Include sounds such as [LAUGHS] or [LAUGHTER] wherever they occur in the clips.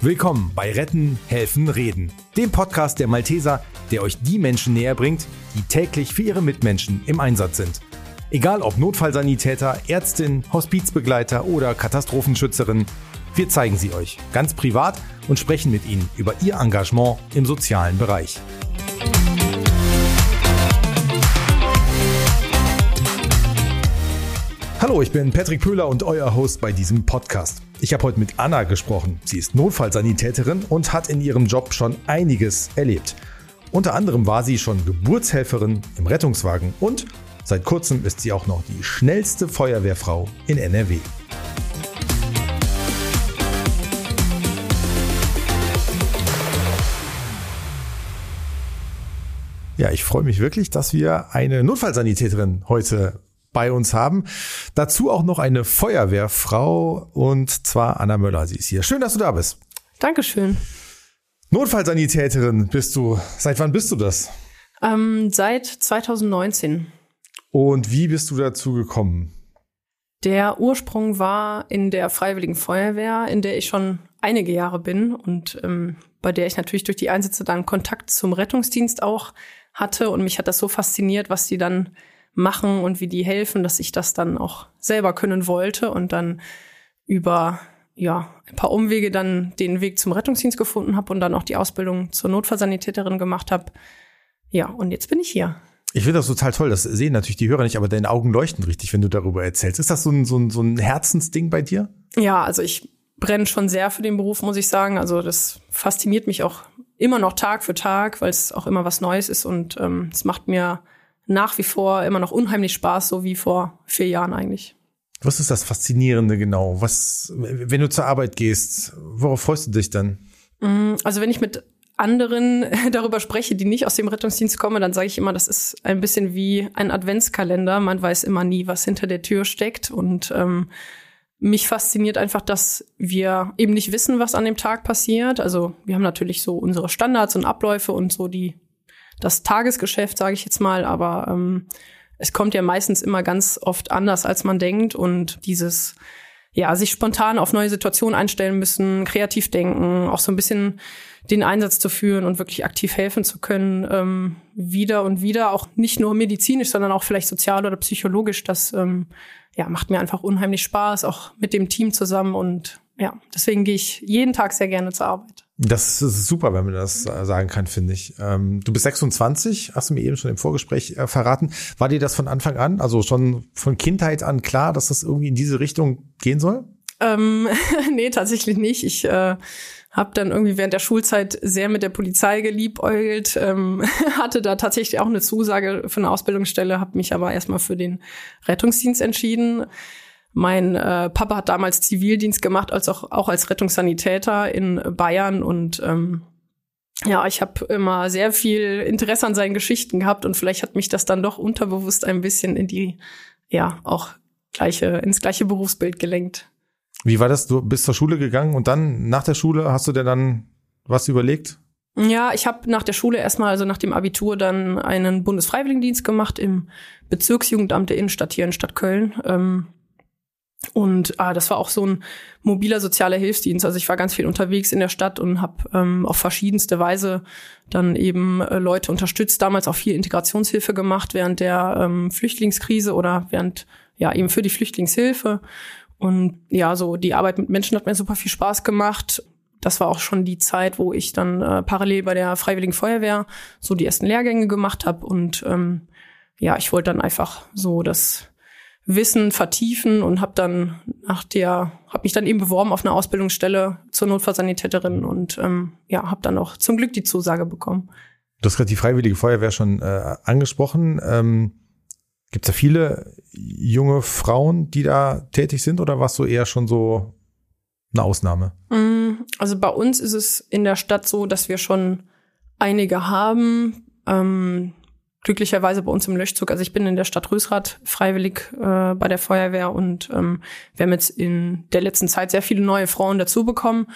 Willkommen bei Retten, Helfen, Reden, dem Podcast der Malteser, der euch die Menschen näher bringt, die täglich für ihre Mitmenschen im Einsatz sind. Egal ob Notfallsanitäter, Ärztin, Hospizbegleiter oder Katastrophenschützerin, wir zeigen sie euch ganz privat und sprechen mit ihnen über ihr Engagement im sozialen Bereich. Hallo, ich bin Patrick Pöhler und euer Host bei diesem Podcast. Ich habe heute mit Anna gesprochen. Sie ist Notfallsanitäterin und hat in ihrem Job schon einiges erlebt. Unter anderem war sie schon Geburtshelferin im Rettungswagen und seit kurzem ist sie auch noch die schnellste Feuerwehrfrau in NRW. Ja, ich freue mich wirklich, dass wir eine Notfallsanitäterin heute bei uns haben. Dazu auch noch eine Feuerwehrfrau und zwar Anna Möller. Sie ist hier. Schön, dass du da bist. Dankeschön. Notfallsanitäterin bist du. Seit wann bist du das? Ähm, seit 2019. Und wie bist du dazu gekommen? Der Ursprung war in der Freiwilligen Feuerwehr, in der ich schon einige Jahre bin und ähm, bei der ich natürlich durch die Einsätze dann Kontakt zum Rettungsdienst auch hatte. Und mich hat das so fasziniert, was die dann machen und wie die helfen, dass ich das dann auch selber können wollte und dann über ja, ein paar Umwege dann den Weg zum Rettungsdienst gefunden habe und dann auch die Ausbildung zur Notfallsanitäterin gemacht habe. Ja, und jetzt bin ich hier. Ich finde das total toll. Das sehen natürlich die Hörer nicht, aber deine Augen leuchten richtig, wenn du darüber erzählst. Ist das so ein, so ein, so ein Herzensding bei dir? Ja, also ich brenne schon sehr für den Beruf, muss ich sagen. Also das fasziniert mich auch immer noch Tag für Tag, weil es auch immer was Neues ist und ähm, es macht mir nach wie vor immer noch unheimlich Spaß, so wie vor vier Jahren eigentlich. Was ist das Faszinierende genau? Was, wenn du zur Arbeit gehst, worauf freust du dich dann? Mm, also wenn ich mit anderen [LAUGHS] darüber spreche, die nicht aus dem Rettungsdienst kommen, dann sage ich immer, das ist ein bisschen wie ein Adventskalender. Man weiß immer nie, was hinter der Tür steckt. Und ähm, mich fasziniert einfach, dass wir eben nicht wissen, was an dem Tag passiert. Also wir haben natürlich so unsere Standards und Abläufe und so die das Tagesgeschäft, sage ich jetzt mal, aber ähm, es kommt ja meistens immer ganz oft anders, als man denkt und dieses ja, sich spontan auf neue Situationen einstellen müssen, kreativ denken, auch so ein bisschen den Einsatz zu führen und wirklich aktiv helfen zu können, ähm, wieder und wieder, auch nicht nur medizinisch, sondern auch vielleicht sozial oder psychologisch, das ähm, ja, macht mir einfach unheimlich Spaß, auch mit dem Team zusammen und ja, deswegen gehe ich jeden Tag sehr gerne zur Arbeit. Das ist super, wenn man das sagen kann, finde ich. Ähm, du bist 26, hast du mir eben schon im Vorgespräch äh, verraten. War dir das von Anfang an, also schon von Kindheit an klar, dass das irgendwie in diese Richtung gehen soll? Ähm, [LAUGHS] nee, tatsächlich nicht. Ich äh, habe dann irgendwie während der Schulzeit sehr mit der Polizei geliebäugelt, ähm, [LAUGHS] hatte da tatsächlich auch eine Zusage für eine Ausbildungsstelle, habe mich aber erstmal für den Rettungsdienst entschieden. Mein äh, Papa hat damals Zivildienst gemacht, als auch, auch als Rettungssanitäter in Bayern und ähm, ja, ich habe immer sehr viel Interesse an seinen Geschichten gehabt und vielleicht hat mich das dann doch unterbewusst ein bisschen in die, ja, auch gleiche, ins gleiche Berufsbild gelenkt. Wie war das? Du bist zur Schule gegangen und dann nach der Schule hast du dir dann was überlegt? Ja, ich habe nach der Schule erstmal, also nach dem Abitur, dann einen Bundesfreiwilligendienst gemacht im Bezirksjugendamt der Innenstadt hier in Stadt Köln. Ähm, und ah, das war auch so ein mobiler sozialer Hilfsdienst. Also ich war ganz viel unterwegs in der Stadt und habe ähm, auf verschiedenste Weise dann eben äh, Leute unterstützt. Damals auch viel Integrationshilfe gemacht während der ähm, Flüchtlingskrise oder während ja eben für die Flüchtlingshilfe. Und ja, so die Arbeit mit Menschen hat mir super viel Spaß gemacht. Das war auch schon die Zeit, wo ich dann äh, parallel bei der Freiwilligen Feuerwehr so die ersten Lehrgänge gemacht habe. Und ähm, ja, ich wollte dann einfach so das Wissen vertiefen und habe dann nach der habe mich dann eben beworben auf eine Ausbildungsstelle zur Notfallsanitäterin und ähm, ja habe dann auch zum Glück die Zusage bekommen. Du hast gerade die Freiwillige Feuerwehr schon äh, angesprochen. Ähm, Gibt es da viele junge Frauen, die da tätig sind oder warst du eher schon so eine Ausnahme? Mm, also bei uns ist es in der Stadt so, dass wir schon einige haben. Ähm, glücklicherweise bei uns im Löschzug. Also ich bin in der Stadt Rösrath freiwillig äh, bei der Feuerwehr und ähm, wir haben jetzt in der letzten Zeit sehr viele neue Frauen dazu bekommen.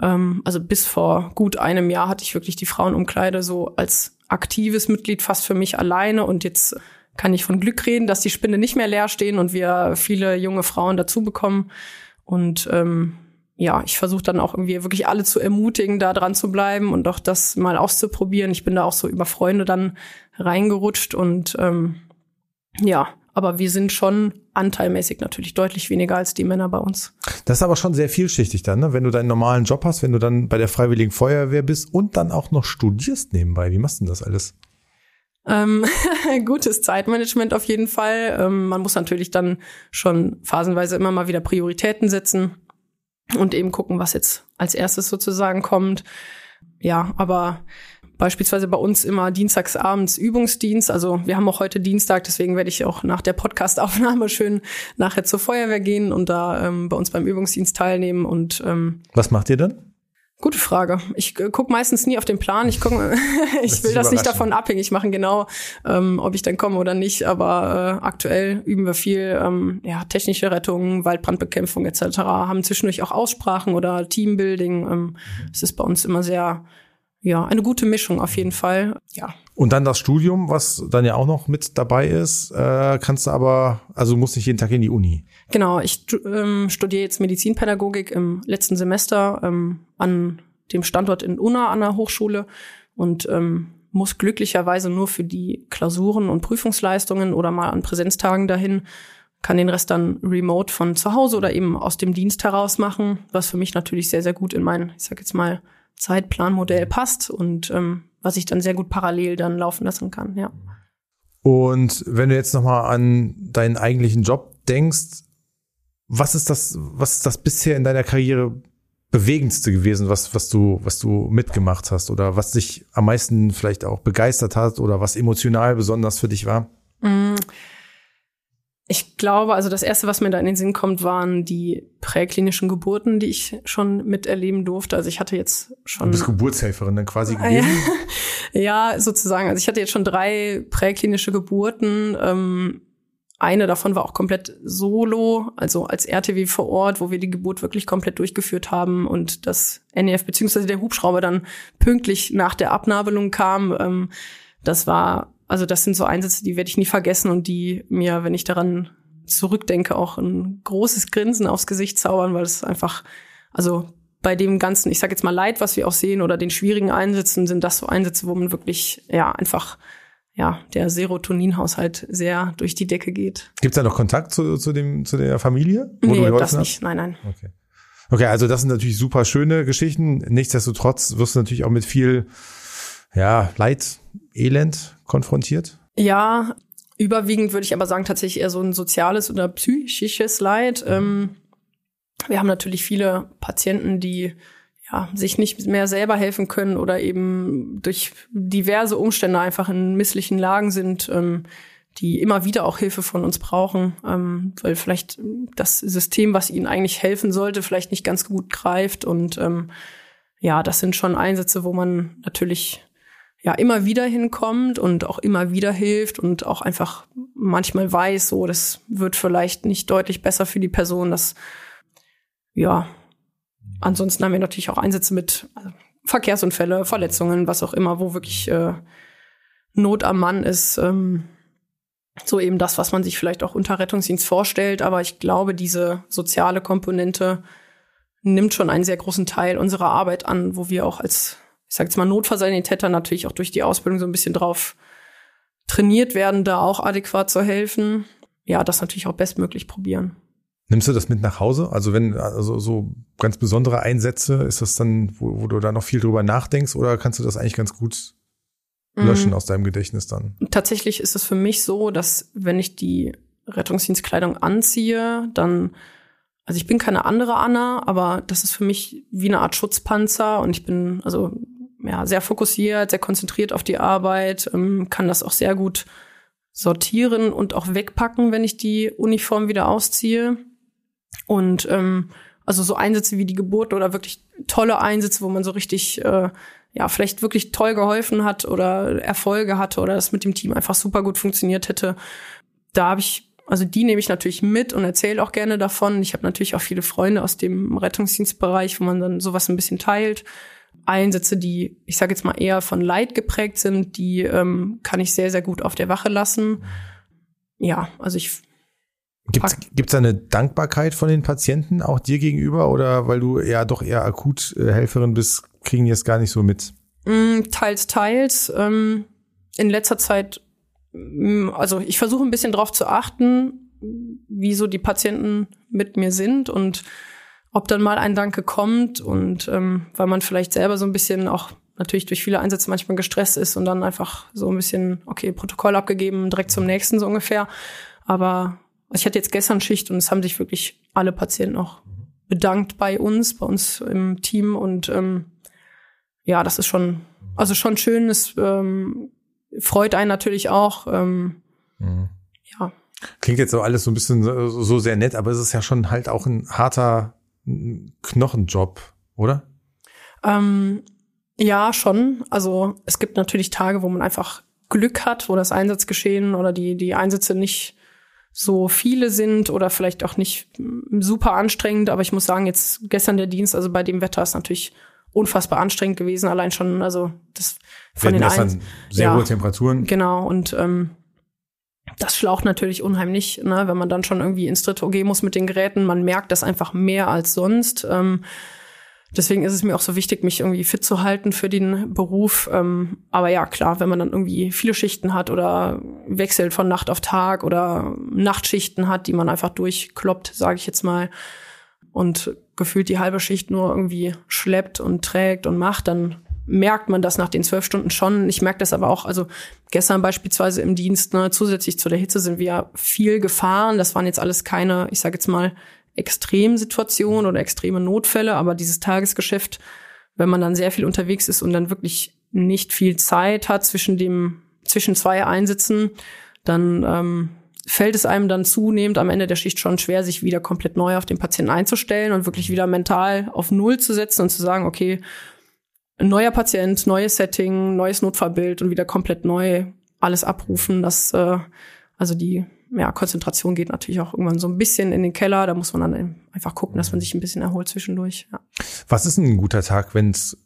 Ähm, also bis vor gut einem Jahr hatte ich wirklich die Frauenumkleide so als aktives Mitglied fast für mich alleine und jetzt kann ich von Glück reden, dass die Spinde nicht mehr leer stehen und wir viele junge Frauen dazu bekommen. Und ähm, ja, ich versuche dann auch irgendwie wirklich alle zu ermutigen, da dran zu bleiben und auch das mal auszuprobieren. Ich bin da auch so über Freunde dann reingerutscht und ähm, ja, aber wir sind schon anteilmäßig natürlich deutlich weniger als die Männer bei uns. Das ist aber schon sehr vielschichtig dann, ne? wenn du deinen normalen Job hast, wenn du dann bei der Freiwilligen Feuerwehr bist und dann auch noch studierst nebenbei. Wie machst du denn das alles? Ähm, [LAUGHS] gutes Zeitmanagement auf jeden Fall. Ähm, man muss natürlich dann schon phasenweise immer mal wieder Prioritäten setzen und eben gucken, was jetzt als erstes sozusagen kommt. Ja, aber beispielsweise bei uns immer dienstagsabends Übungsdienst. Also wir haben auch heute Dienstag, deswegen werde ich auch nach der Podcastaufnahme [LAUGHS] schön nachher zur Feuerwehr gehen und da ähm, bei uns beim Übungsdienst teilnehmen. Und ähm, was macht ihr dann? Gute Frage. Ich äh, gucke meistens nie auf den Plan. Ich guck, [LAUGHS] ich will das nicht davon abhängig machen, genau, ähm, ob ich dann komme oder nicht. Aber äh, aktuell üben wir viel ähm, ja, technische Rettung, Waldbrandbekämpfung etc. Haben zwischendurch auch Aussprachen oder Teambuilding. Ähm, es ist bei uns immer sehr ja, eine gute Mischung auf jeden Fall. Ja. Und dann das Studium, was dann ja auch noch mit dabei ist, äh, kannst du aber, also musst nicht jeden Tag in die Uni. Genau, ich ähm, studiere jetzt Medizinpädagogik im letzten Semester ähm, an dem Standort in Unna an der Hochschule und ähm, muss glücklicherweise nur für die Klausuren und Prüfungsleistungen oder mal an Präsenztagen dahin, kann den Rest dann remote von zu Hause oder eben aus dem Dienst heraus machen, was für mich natürlich sehr, sehr gut in mein, ich sag jetzt mal, Zeitplanmodell passt und ähm, was ich dann sehr gut parallel dann laufen lassen kann, ja. Und wenn du jetzt nochmal an deinen eigentlichen Job denkst, was ist das, was ist das bisher in deiner Karriere bewegendste gewesen, was, was du, was du mitgemacht hast oder was dich am meisten vielleicht auch begeistert hat oder was emotional besonders für dich war? Mm. Ich glaube, also das erste, was mir da in den Sinn kommt, waren die präklinischen Geburten, die ich schon miterleben durfte. Also ich hatte jetzt schon. Du bist Geburtshelferin dann quasi gewesen? [LAUGHS] ja, sozusagen. Also ich hatte jetzt schon drei präklinische Geburten. Ähm, eine davon war auch komplett solo, also als RTW vor Ort, wo wir die Geburt wirklich komplett durchgeführt haben und das NEF beziehungsweise der Hubschrauber dann pünktlich nach der Abnabelung kam. Ähm, das war also das sind so Einsätze, die werde ich nie vergessen und die mir, wenn ich daran zurückdenke, auch ein großes Grinsen aufs Gesicht zaubern, weil es einfach, also bei dem ganzen, ich sage jetzt mal Leid, was wir auch sehen oder den schwierigen Einsätzen, sind das so Einsätze, wo man wirklich ja einfach ja der Serotoninhaushalt sehr durch die Decke geht. Gibt es da noch Kontakt zu, zu dem zu der Familie? Wo nee, das hast? nicht. Nein, nein. Okay. Okay, also das sind natürlich super schöne Geschichten. Nichtsdestotrotz wirst du natürlich auch mit viel ja, Leid, Elend konfrontiert? Ja, überwiegend würde ich aber sagen, tatsächlich eher so ein soziales oder psychisches Leid. Ähm, wir haben natürlich viele Patienten, die ja, sich nicht mehr selber helfen können oder eben durch diverse Umstände einfach in misslichen Lagen sind, ähm, die immer wieder auch Hilfe von uns brauchen, ähm, weil vielleicht das System, was ihnen eigentlich helfen sollte, vielleicht nicht ganz gut greift. Und ähm, ja, das sind schon Einsätze, wo man natürlich ja immer wieder hinkommt und auch immer wieder hilft und auch einfach manchmal weiß, so das wird vielleicht nicht deutlich besser für die Person. Das ja. Ansonsten haben wir natürlich auch Einsätze mit also Verkehrsunfälle, Verletzungen, was auch immer, wo wirklich äh, Not am Mann ist. Ähm, so eben das, was man sich vielleicht auch unter Rettungsdienst vorstellt. Aber ich glaube, diese soziale Komponente nimmt schon einen sehr großen Teil unserer Arbeit an, wo wir auch als ich sage jetzt mal Notfallsanitäter natürlich auch durch die Ausbildung so ein bisschen drauf trainiert werden, da auch adäquat zu helfen. Ja, das natürlich auch bestmöglich probieren. Nimmst du das mit nach Hause? Also wenn, also so ganz besondere Einsätze, ist das dann, wo, wo du da noch viel drüber nachdenkst oder kannst du das eigentlich ganz gut löschen mm. aus deinem Gedächtnis dann? Tatsächlich ist es für mich so, dass wenn ich die Rettungsdienstkleidung anziehe, dann also ich bin keine andere Anna, aber das ist für mich wie eine Art Schutzpanzer und ich bin also ja, sehr fokussiert, sehr konzentriert auf die Arbeit, ähm, kann das auch sehr gut sortieren und auch wegpacken, wenn ich die Uniform wieder ausziehe. Und ähm, also so Einsätze wie die Geburt oder wirklich tolle Einsätze, wo man so richtig, äh, ja, vielleicht wirklich toll geholfen hat oder Erfolge hatte oder das mit dem Team einfach super gut funktioniert hätte. Da habe ich, also die nehme ich natürlich mit und erzähle auch gerne davon. Ich habe natürlich auch viele Freunde aus dem Rettungsdienstbereich, wo man dann sowas ein bisschen teilt. Einsätze, die, ich sage jetzt mal, eher von Leid geprägt sind, die ähm, kann ich sehr, sehr gut auf der Wache lassen. Ja, also ich Gibt es da eine Dankbarkeit von den Patienten auch dir gegenüber oder weil du ja doch eher Akuthelferin bist, kriegen die es gar nicht so mit? Mm, teils, teils. Ähm, in letzter Zeit, mm, also ich versuche ein bisschen drauf zu achten, wie so die Patienten mit mir sind und ob dann mal ein Danke kommt und ähm, weil man vielleicht selber so ein bisschen auch natürlich durch viele Einsätze manchmal gestresst ist und dann einfach so ein bisschen, okay, Protokoll abgegeben, direkt zum nächsten so ungefähr. Aber ich hatte jetzt gestern Schicht und es haben sich wirklich alle Patienten auch bedankt bei uns, bei uns im Team und ähm, ja, das ist schon, also schon schön. Es ähm, freut einen natürlich auch. Ähm, mhm. Ja. Klingt jetzt so alles so ein bisschen so, so sehr nett, aber es ist ja schon halt auch ein harter Knochenjob, oder? Ähm, ja, schon. Also es gibt natürlich Tage, wo man einfach Glück hat, wo das Einsatzgeschehen oder die, die Einsätze nicht so viele sind oder vielleicht auch nicht super anstrengend. Aber ich muss sagen, jetzt gestern der Dienst, also bei dem Wetter ist natürlich unfassbar anstrengend gewesen. Allein schon, also das von den Eins sehr ja, hohe Temperaturen. Genau und ähm, das schlaucht natürlich unheimlich, ne, wenn man dann schon irgendwie ins dritte OG muss mit den Geräten. Man merkt das einfach mehr als sonst. Ähm, Deswegen ist es mir auch so wichtig, mich irgendwie fit zu halten für den Beruf. Ähm, aber ja, klar, wenn man dann irgendwie viele Schichten hat oder wechselt von Nacht auf Tag oder Nachtschichten hat, die man einfach durchkloppt, sage ich jetzt mal, und gefühlt die halbe Schicht nur irgendwie schleppt und trägt und macht, dann merkt man das nach den zwölf Stunden schon. Ich merke das aber auch, also gestern beispielsweise im Dienst, ne, zusätzlich zu der Hitze sind wir viel gefahren. Das waren jetzt alles keine, ich sage jetzt mal, Extremsituationen oder extreme Notfälle, aber dieses Tagesgeschäft, wenn man dann sehr viel unterwegs ist und dann wirklich nicht viel Zeit hat zwischen dem zwischen zwei Einsätzen, dann ähm, fällt es einem dann zunehmend am Ende der Schicht schon schwer, sich wieder komplett neu auf den Patienten einzustellen und wirklich wieder mental auf Null zu setzen und zu sagen, okay, neuer Patient, neues Setting, neues Notfallbild und wieder komplett neu alles abrufen. Das äh, also die ja, Konzentration geht natürlich auch irgendwann so ein bisschen in den Keller. Da muss man dann einfach gucken, dass man sich ein bisschen erholt zwischendurch. Ja. Was ist ein guter Tag, wenn's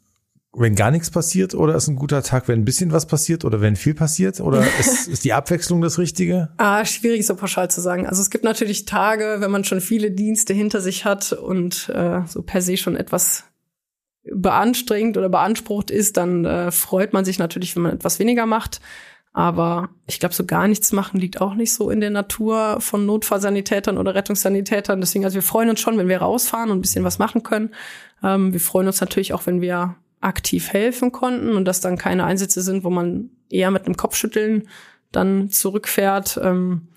wenn gar nichts passiert oder ist ein guter Tag, wenn ein bisschen was passiert oder wenn viel passiert oder [LAUGHS] ist, ist die Abwechslung das Richtige? Ah, schwierig so pauschal zu sagen. Also es gibt natürlich Tage, wenn man schon viele Dienste hinter sich hat und äh, so per se schon etwas beanstrengend oder beansprucht ist, dann äh, freut man sich natürlich, wenn man etwas weniger macht. Aber ich glaube, so gar nichts machen liegt auch nicht so in der Natur von Notfallsanitätern oder Rettungssanitätern. Deswegen, also wir freuen uns schon, wenn wir rausfahren und ein bisschen was machen können. Ähm, wir freuen uns natürlich auch, wenn wir aktiv helfen konnten und dass dann keine Einsätze sind, wo man eher mit einem Kopfschütteln dann zurückfährt. Ähm,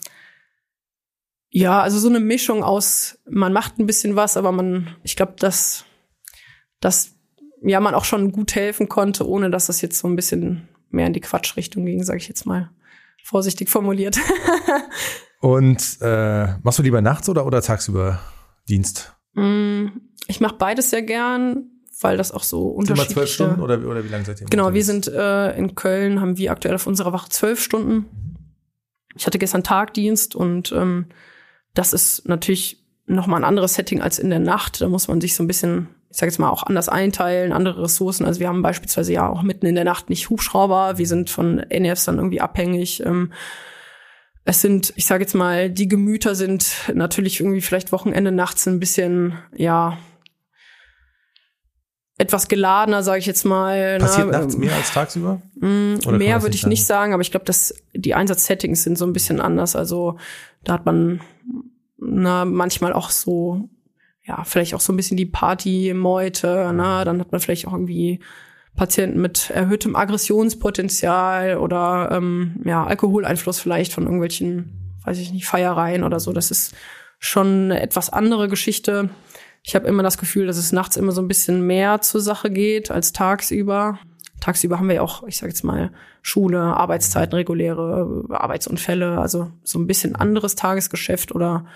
ja, also so eine Mischung aus, man macht ein bisschen was, aber man, ich glaube, dass, dass ja man auch schon gut helfen konnte, ohne dass das jetzt so ein bisschen mehr in die Quatschrichtung ging, sage ich jetzt mal vorsichtig formuliert. [LAUGHS] Und äh, machst du lieber nachts oder, oder tagsüber Dienst? Mm, ich mache beides sehr gern, weil das auch so unterschiedlich ist. zwölf Stunden oder, oder wie lange seid ihr? Genau, wir sind äh, in Köln, haben wir aktuell auf unserer Wache zwölf Stunden. Ich hatte gestern Tagdienst und ähm, das ist natürlich noch mal ein anderes Setting als in der Nacht. Da muss man sich so ein bisschen ich sage jetzt mal, auch anders einteilen, andere Ressourcen. Also wir haben beispielsweise ja auch mitten in der Nacht nicht Hubschrauber, wir sind von NFs dann irgendwie abhängig. Ähm, es sind, ich sage jetzt mal, die Gemüter sind natürlich irgendwie vielleicht Wochenende nachts ein bisschen, ja, etwas geladener, sage ich jetzt mal. Ne? Passiert na, nachts mehr als tagsüber? Mm, mehr würde ich sagen? nicht sagen, aber ich glaube, dass die Einsatzsettings sind so ein bisschen anders. Also da hat man na, manchmal auch so ja, vielleicht auch so ein bisschen die Party-Meute, ne? Dann hat man vielleicht auch irgendwie Patienten mit erhöhtem Aggressionspotenzial oder ähm, ja, Alkoholeinfluss vielleicht von irgendwelchen, weiß ich nicht, Feiereien oder so. Das ist schon eine etwas andere Geschichte. Ich habe immer das Gefühl, dass es nachts immer so ein bisschen mehr zur Sache geht als tagsüber. Tagsüber haben wir ja auch, ich sage jetzt mal, Schule, Arbeitszeiten, reguläre Arbeitsunfälle, also so ein bisschen anderes Tagesgeschäft oder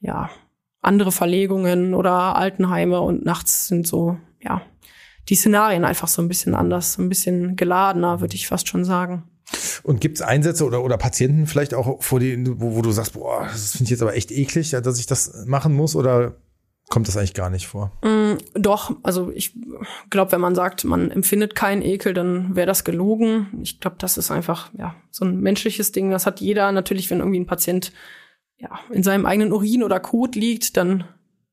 ja, andere Verlegungen oder Altenheime und nachts sind so, ja, die Szenarien einfach so ein bisschen anders, ein bisschen geladener, würde ich fast schon sagen. Und gibt es Einsätze oder, oder Patienten vielleicht auch, vor denen, wo, wo du sagst, boah, das finde ich jetzt aber echt eklig, dass ich das machen muss oder kommt das eigentlich gar nicht vor? Mm, doch, also ich glaube, wenn man sagt, man empfindet keinen Ekel, dann wäre das gelogen. Ich glaube, das ist einfach ja so ein menschliches Ding. Das hat jeder natürlich, wenn irgendwie ein Patient ja, in seinem eigenen Urin oder Kot liegt, dann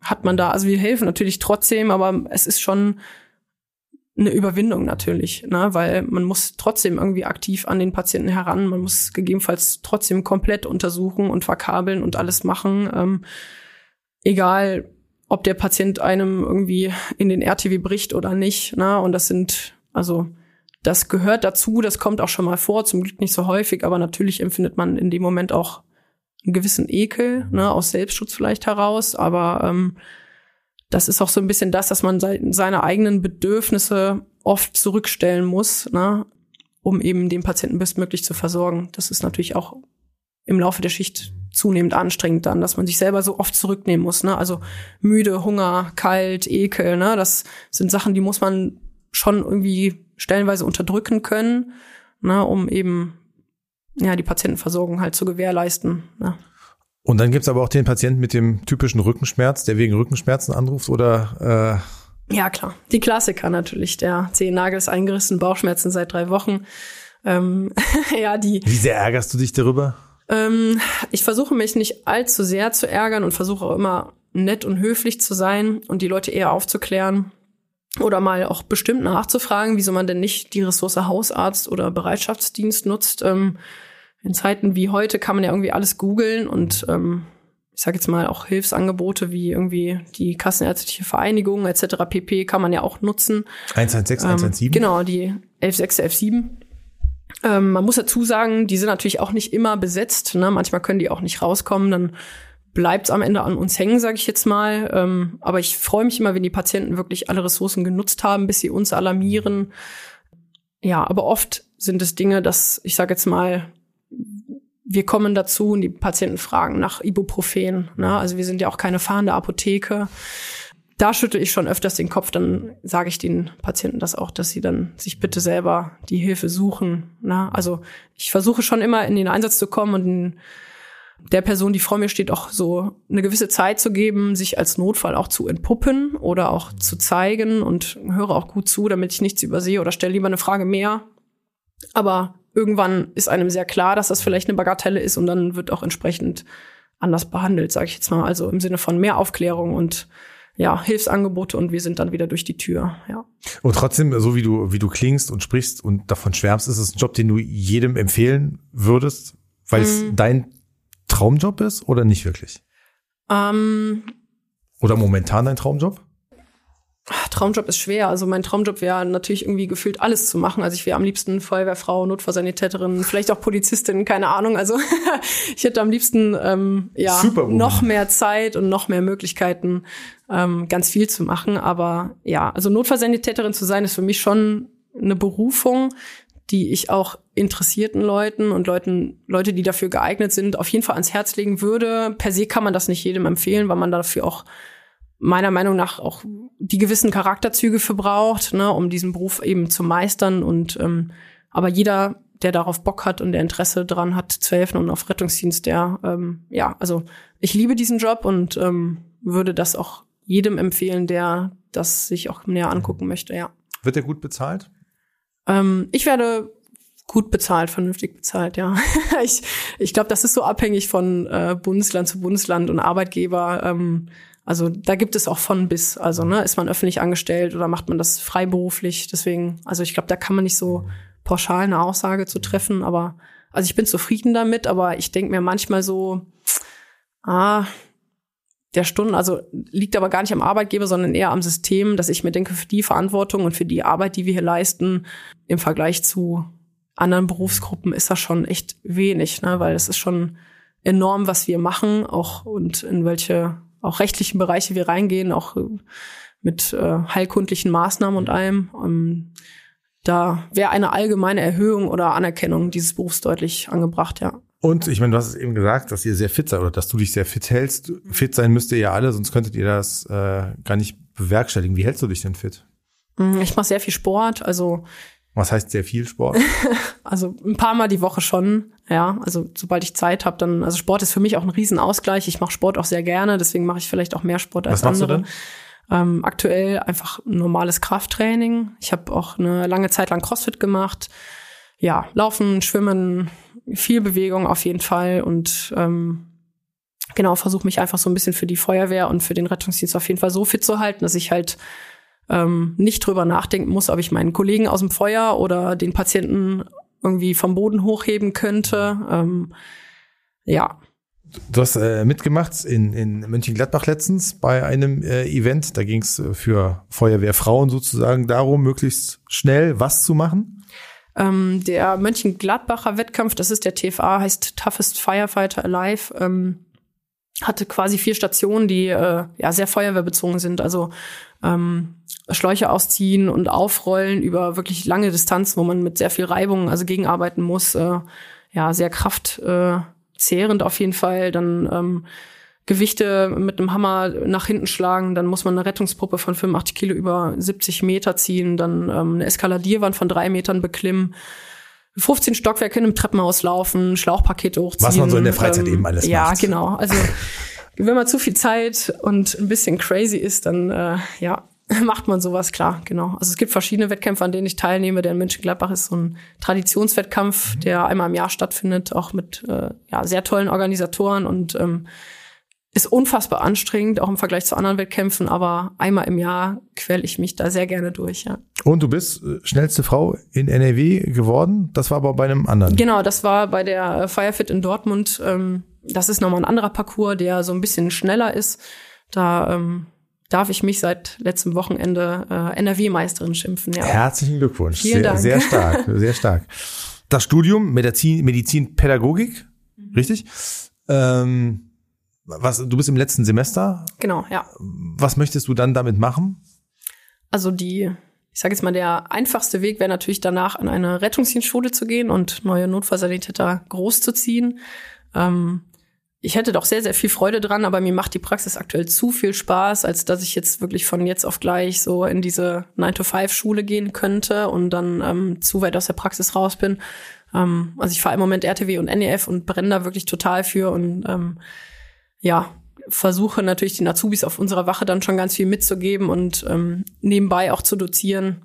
hat man da, also wir helfen natürlich trotzdem, aber es ist schon eine Überwindung natürlich, ne? weil man muss trotzdem irgendwie aktiv an den Patienten heran, man muss gegebenenfalls trotzdem komplett untersuchen und verkabeln und alles machen, ähm, egal ob der Patient einem irgendwie in den RTW bricht oder nicht. Ne? Und das sind, also das gehört dazu, das kommt auch schon mal vor, zum Glück nicht so häufig, aber natürlich empfindet man in dem Moment auch einen gewissen Ekel, ne, aus Selbstschutz vielleicht heraus, aber ähm, das ist auch so ein bisschen das, dass man seine eigenen Bedürfnisse oft zurückstellen muss, ne, um eben den Patienten bestmöglich zu versorgen. Das ist natürlich auch im Laufe der Schicht zunehmend anstrengend dann, dass man sich selber so oft zurücknehmen muss. Ne? Also müde, Hunger, kalt, Ekel, ne? das sind Sachen, die muss man schon irgendwie stellenweise unterdrücken können, ne? um eben ja die Patientenversorgung halt zu gewährleisten. Ne? Und dann gibt's aber auch den Patienten mit dem typischen Rückenschmerz, der wegen Rückenschmerzen anruft oder äh Ja, klar. Die Klassiker natürlich. Der Zehennagel ist eingerissen, Bauchschmerzen seit drei Wochen. Ähm, [LAUGHS] ja, die. Wie sehr ärgerst du dich darüber? Ähm, ich versuche mich nicht allzu sehr zu ärgern und versuche auch immer nett und höflich zu sein und die Leute eher aufzuklären oder mal auch bestimmt nachzufragen, wieso man denn nicht die Ressource Hausarzt oder Bereitschaftsdienst nutzt. Ähm, in Zeiten wie heute kann man ja irgendwie alles googeln und ähm, ich sage jetzt mal auch Hilfsangebote wie irgendwie die Kassenärztliche Vereinigung etc. pp. kann man ja auch nutzen. 116, ähm, 117? Genau, die 116, 117. Ähm, man muss dazu sagen, die sind natürlich auch nicht immer besetzt. Ne? Manchmal können die auch nicht rauskommen. Dann bleibt es am Ende an uns hängen, sage ich jetzt mal. Ähm, aber ich freue mich immer, wenn die Patienten wirklich alle Ressourcen genutzt haben, bis sie uns alarmieren. Ja, aber oft sind es Dinge, dass ich sage jetzt mal, wir kommen dazu und die Patienten fragen nach Ibuprofen. Ne? Also wir sind ja auch keine fahrende Apotheke da schüttel ich schon öfters den Kopf, dann sage ich den Patienten das auch, dass sie dann sich bitte selber die Hilfe suchen. Na, also ich versuche schon immer in den Einsatz zu kommen und der Person, die vor mir steht, auch so eine gewisse Zeit zu geben, sich als Notfall auch zu entpuppen oder auch zu zeigen und höre auch gut zu, damit ich nichts übersehe oder stelle lieber eine Frage mehr. Aber irgendwann ist einem sehr klar, dass das vielleicht eine Bagatelle ist und dann wird auch entsprechend anders behandelt, sage ich jetzt mal. Also im Sinne von mehr Aufklärung und ja, Hilfsangebote und wir sind dann wieder durch die Tür, ja. Und trotzdem, so wie du, wie du klingst und sprichst und davon schwärmst, ist es ein Job, den du jedem empfehlen würdest, weil es mm. dein Traumjob ist oder nicht wirklich? Ähm, oder momentan dein Traumjob? Traumjob ist schwer. Also mein Traumjob wäre natürlich irgendwie gefühlt alles zu machen. Also ich wäre am liebsten Feuerwehrfrau, Notfallsanitäterin, vielleicht auch Polizistin, keine Ahnung. Also [LAUGHS] ich hätte am liebsten ähm, ja noch mehr Zeit und noch mehr Möglichkeiten, ähm, ganz viel zu machen. Aber ja, also Notfallsanitäterin zu sein, ist für mich schon eine Berufung, die ich auch interessierten Leuten und Leuten, Leute, die dafür geeignet sind, auf jeden Fall ans Herz legen würde. Per se kann man das nicht jedem empfehlen, weil man dafür auch meiner Meinung nach auch die gewissen Charakterzüge für braucht, ne, um diesen Beruf eben zu meistern. Und ähm, aber jeder, der darauf Bock hat und der Interesse daran hat, zu helfen und auf Rettungsdienst, der ähm, ja, also ich liebe diesen Job und ähm, würde das auch jedem empfehlen, der das sich auch näher angucken möchte. Ja. Wird er gut bezahlt? Ähm, ich werde gut bezahlt, vernünftig bezahlt, ja. [LAUGHS] ich ich glaube, das ist so abhängig von äh, Bundesland zu Bundesland und Arbeitgeber. Ähm, also da gibt es auch von bis. Also ne, ist man öffentlich angestellt oder macht man das freiberuflich? Deswegen, also ich glaube, da kann man nicht so pauschal eine Aussage zu treffen. Aber also ich bin zufrieden damit, aber ich denke mir manchmal so, ah, der Stunden, also liegt aber gar nicht am Arbeitgeber, sondern eher am System, dass ich mir denke, für die Verantwortung und für die Arbeit, die wir hier leisten, im Vergleich zu anderen Berufsgruppen ist das schon echt wenig, ne? weil es ist schon enorm, was wir machen, auch und in welche auch rechtlichen Bereiche wir reingehen, auch äh, mit äh, heilkundlichen Maßnahmen und allem. Ähm, da wäre eine allgemeine Erhöhung oder Anerkennung dieses Berufs deutlich angebracht, ja. Und ich meine, du hast es eben gesagt, dass ihr sehr fit seid oder dass du dich sehr fit hältst. Fit sein müsst ihr ja alle, sonst könntet ihr das äh, gar nicht bewerkstelligen. Wie hältst du dich denn fit? Mm, ich mache sehr viel Sport, also was heißt sehr viel Sport? [LAUGHS] also ein paar Mal die Woche schon, ja. Also sobald ich Zeit habe, dann, also Sport ist für mich auch ein Riesenausgleich. Ich mache Sport auch sehr gerne, deswegen mache ich vielleicht auch mehr Sport als Was machst andere. Du denn? Ähm, aktuell einfach normales Krafttraining. Ich habe auch eine lange Zeit lang CrossFit gemacht. Ja, Laufen, Schwimmen, viel Bewegung auf jeden Fall und ähm, genau, versuche mich einfach so ein bisschen für die Feuerwehr und für den Rettungsdienst auf jeden Fall so fit zu halten, dass ich halt ähm, nicht drüber nachdenken muss, ob ich meinen Kollegen aus dem Feuer oder den Patienten irgendwie vom Boden hochheben könnte. Ähm, ja. Du hast äh, mitgemacht in, in Mönchengladbach letztens bei einem äh, Event. Da ging es für Feuerwehrfrauen sozusagen darum, möglichst schnell was zu machen. Ähm, der Mönchengladbacher Wettkampf, das ist der TFA, heißt Toughest Firefighter Alive. Ähm, hatte quasi vier Stationen, die äh, ja sehr feuerwehrbezogen sind. Also ähm, Schläuche ausziehen und aufrollen über wirklich lange Distanz, wo man mit sehr viel Reibung also gegenarbeiten muss. Äh, ja, sehr kraftzehrend auf jeden Fall. Dann ähm, Gewichte mit einem Hammer nach hinten schlagen, dann muss man eine Rettungspuppe von 85 Kilo über 70 Meter ziehen, dann ähm, eine Eskaladierwand von drei Metern beklimmen, 15 Stockwerke in einem Treppenhaus laufen, Schlauchpakete hochziehen. Was man so in der Freizeit ähm, eben alles ja, macht. Ja, genau. Also wenn man zu viel Zeit und ein bisschen crazy ist, dann äh, ja, [LAUGHS] macht man sowas, klar, genau. Also es gibt verschiedene Wettkämpfe, an denen ich teilnehme. Der in Mönchengladbach ist so ein Traditionswettkampf, mhm. der einmal im Jahr stattfindet, auch mit äh, ja, sehr tollen Organisatoren und ähm, ist unfassbar anstrengend, auch im Vergleich zu anderen Wettkämpfen, aber einmal im Jahr quäle ich mich da sehr gerne durch, ja. Und du bist äh, schnellste Frau in NRW geworden, das war aber bei einem anderen. Genau, das war bei der äh, Firefit in Dortmund. Ähm, das ist nochmal ein anderer Parcours, der so ein bisschen schneller ist. Da ähm, darf ich mich seit letztem Wochenende äh, NRW-Meisterin schimpfen. Ja. Herzlichen Glückwunsch. Vielen sehr, Dank. sehr [LAUGHS] stark, sehr stark. Das Studium Medizin, Medizinpädagogik, mhm. richtig? Ähm, was, du bist im letzten Semester? Genau, ja. Was möchtest du dann damit machen? Also die, ich sage jetzt mal, der einfachste Weg wäre natürlich danach an eine Rettungsdienstschule zu gehen und neue Notfallsanitäter großzuziehen. Ähm, ich hätte doch sehr, sehr viel Freude dran, aber mir macht die Praxis aktuell zu viel Spaß, als dass ich jetzt wirklich von jetzt auf gleich so in diese 9-to-5-Schule gehen könnte und dann ähm, zu weit aus der Praxis raus bin. Ähm, also ich fahre im Moment RTW und NEF und brenne da wirklich total für und ähm, ja, versuche natürlich den Azubis auf unserer Wache dann schon ganz viel mitzugeben und ähm, nebenbei auch zu dozieren.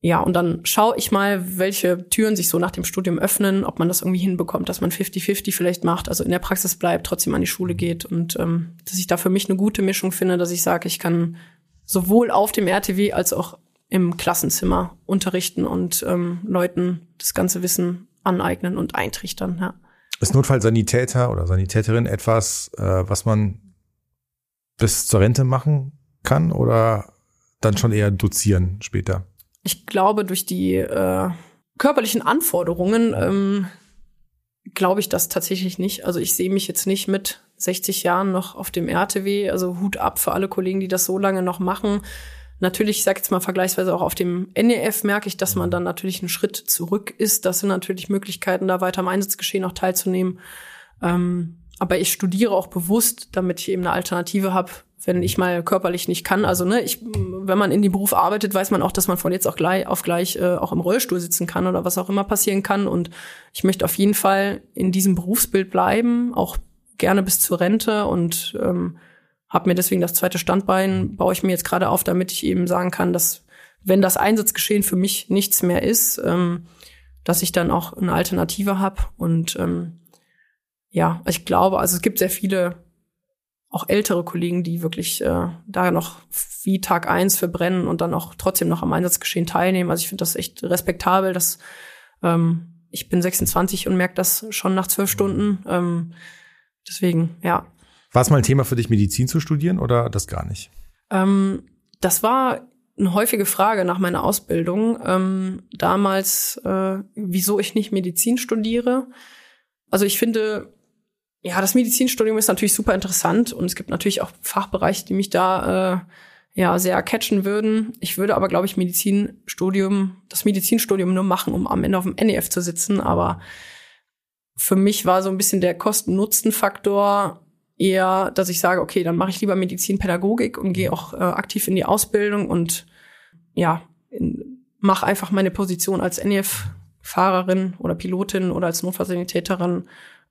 Ja, und dann schaue ich mal, welche Türen sich so nach dem Studium öffnen, ob man das irgendwie hinbekommt, dass man 50-50 vielleicht macht, also in der Praxis bleibt, trotzdem an die Schule geht und ähm, dass ich da für mich eine gute Mischung finde, dass ich sage, ich kann sowohl auf dem RTW als auch im Klassenzimmer unterrichten und ähm, Leuten das ganze Wissen aneignen und eintrichtern. Ja. Ist Notfallsanitäter oder Sanitäterin etwas, äh, was man bis zur Rente machen kann oder dann schon eher dozieren später? Ich glaube, durch die äh, körperlichen Anforderungen ähm, glaube ich das tatsächlich nicht. Also ich sehe mich jetzt nicht mit 60 Jahren noch auf dem RTW. Also Hut ab für alle Kollegen, die das so lange noch machen. Natürlich, ich sage jetzt mal vergleichsweise auch auf dem NEF merke ich, dass man dann natürlich einen Schritt zurück ist. Das sind natürlich Möglichkeiten, da weiter am Einsatzgeschehen noch teilzunehmen. Ähm, aber ich studiere auch bewusst, damit ich eben eine Alternative habe, wenn ich mal körperlich nicht kann. Also ne, ich, wenn man in dem Beruf arbeitet, weiß man auch, dass man von jetzt auch gleich auf gleich äh, auch im Rollstuhl sitzen kann oder was auch immer passieren kann. Und ich möchte auf jeden Fall in diesem Berufsbild bleiben, auch gerne bis zur Rente und ähm, habe mir deswegen das zweite Standbein, baue ich mir jetzt gerade auf, damit ich eben sagen kann, dass wenn das Einsatzgeschehen für mich nichts mehr ist, ähm, dass ich dann auch eine Alternative habe. Und ähm, ja, ich glaube, also es gibt sehr viele auch ältere Kollegen, die wirklich äh, da noch wie Tag eins verbrennen und dann auch trotzdem noch am Einsatzgeschehen teilnehmen. Also ich finde das echt respektabel, dass ähm, ich bin 26 und merke das schon nach zwölf Stunden. Ähm, deswegen, ja, war es mal ein Thema für dich, Medizin zu studieren oder das gar nicht? Ähm, das war eine häufige Frage nach meiner Ausbildung. Ähm, damals, äh, wieso ich nicht Medizin studiere. Also ich finde, ja, das Medizinstudium ist natürlich super interessant und es gibt natürlich auch Fachbereiche, die mich da äh, ja sehr catchen würden. Ich würde aber, glaube ich, Medizinstudium, das Medizinstudium nur machen, um am Ende auf dem NEF zu sitzen. Aber für mich war so ein bisschen der Kosten-Nutzen-Faktor eher, dass ich sage, okay, dann mache ich lieber Medizinpädagogik und gehe auch äh, aktiv in die Ausbildung und ja, mache einfach meine Position als NEF-Fahrerin oder Pilotin oder als Notfallsanitäterin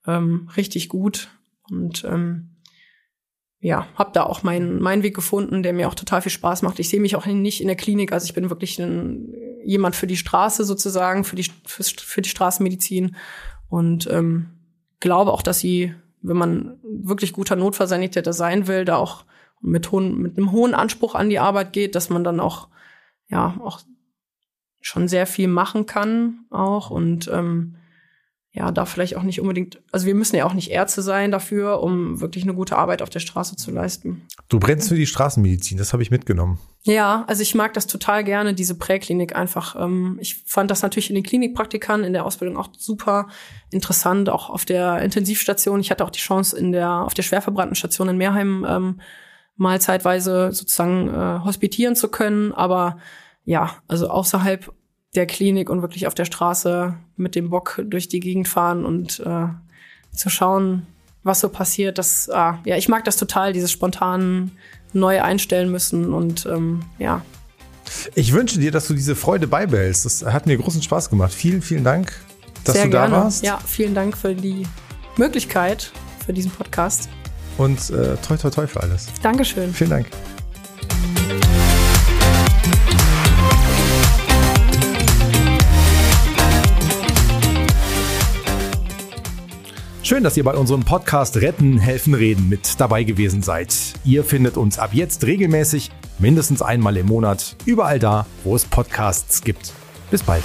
ähm, richtig gut. Und ähm, ja, habe da auch meinen meinen Weg gefunden, der mir auch total viel Spaß macht. Ich sehe mich auch nicht in der Klinik, also ich bin wirklich ein, jemand für die Straße sozusagen, für die für, für die Straßenmedizin. Und ähm, glaube auch, dass sie wenn man wirklich guter Notfallsanitäter sein will, da auch mit, hohen, mit einem hohen Anspruch an die Arbeit geht, dass man dann auch, ja, auch schon sehr viel machen kann auch und ähm, ja, da vielleicht auch nicht unbedingt, also wir müssen ja auch nicht Ärzte sein dafür, um wirklich eine gute Arbeit auf der Straße zu leisten. Du brennst für die Straßenmedizin, das habe ich mitgenommen. Ja, also ich mag das total gerne, diese Präklinik einfach. Ähm, ich fand das natürlich in den Klinikpraktikern in der Ausbildung auch super interessant, auch auf der Intensivstation. Ich hatte auch die Chance in der, auf der schwerverbrannten Station in Meerheim ähm, mal zeitweise sozusagen äh, hospitieren zu können, aber ja, also außerhalb der Klinik und wirklich auf der Straße mit dem Bock durch die Gegend fahren und äh, zu schauen, was so passiert. Das, ah, ja, ich mag das total, dieses spontanen neu einstellen müssen und ähm, ja. Ich wünsche dir, dass du diese Freude beibehältst. Das hat mir großen Spaß gemacht. Vielen, vielen Dank, dass Sehr du da gerne. warst. Ja, vielen Dank für die Möglichkeit für diesen Podcast. Und äh, toi, toi, toi für alles. Dankeschön. Vielen Dank. Schön, dass ihr bei unserem Podcast Retten, Helfen, Reden mit dabei gewesen seid. Ihr findet uns ab jetzt regelmäßig, mindestens einmal im Monat, überall da, wo es Podcasts gibt. Bis bald.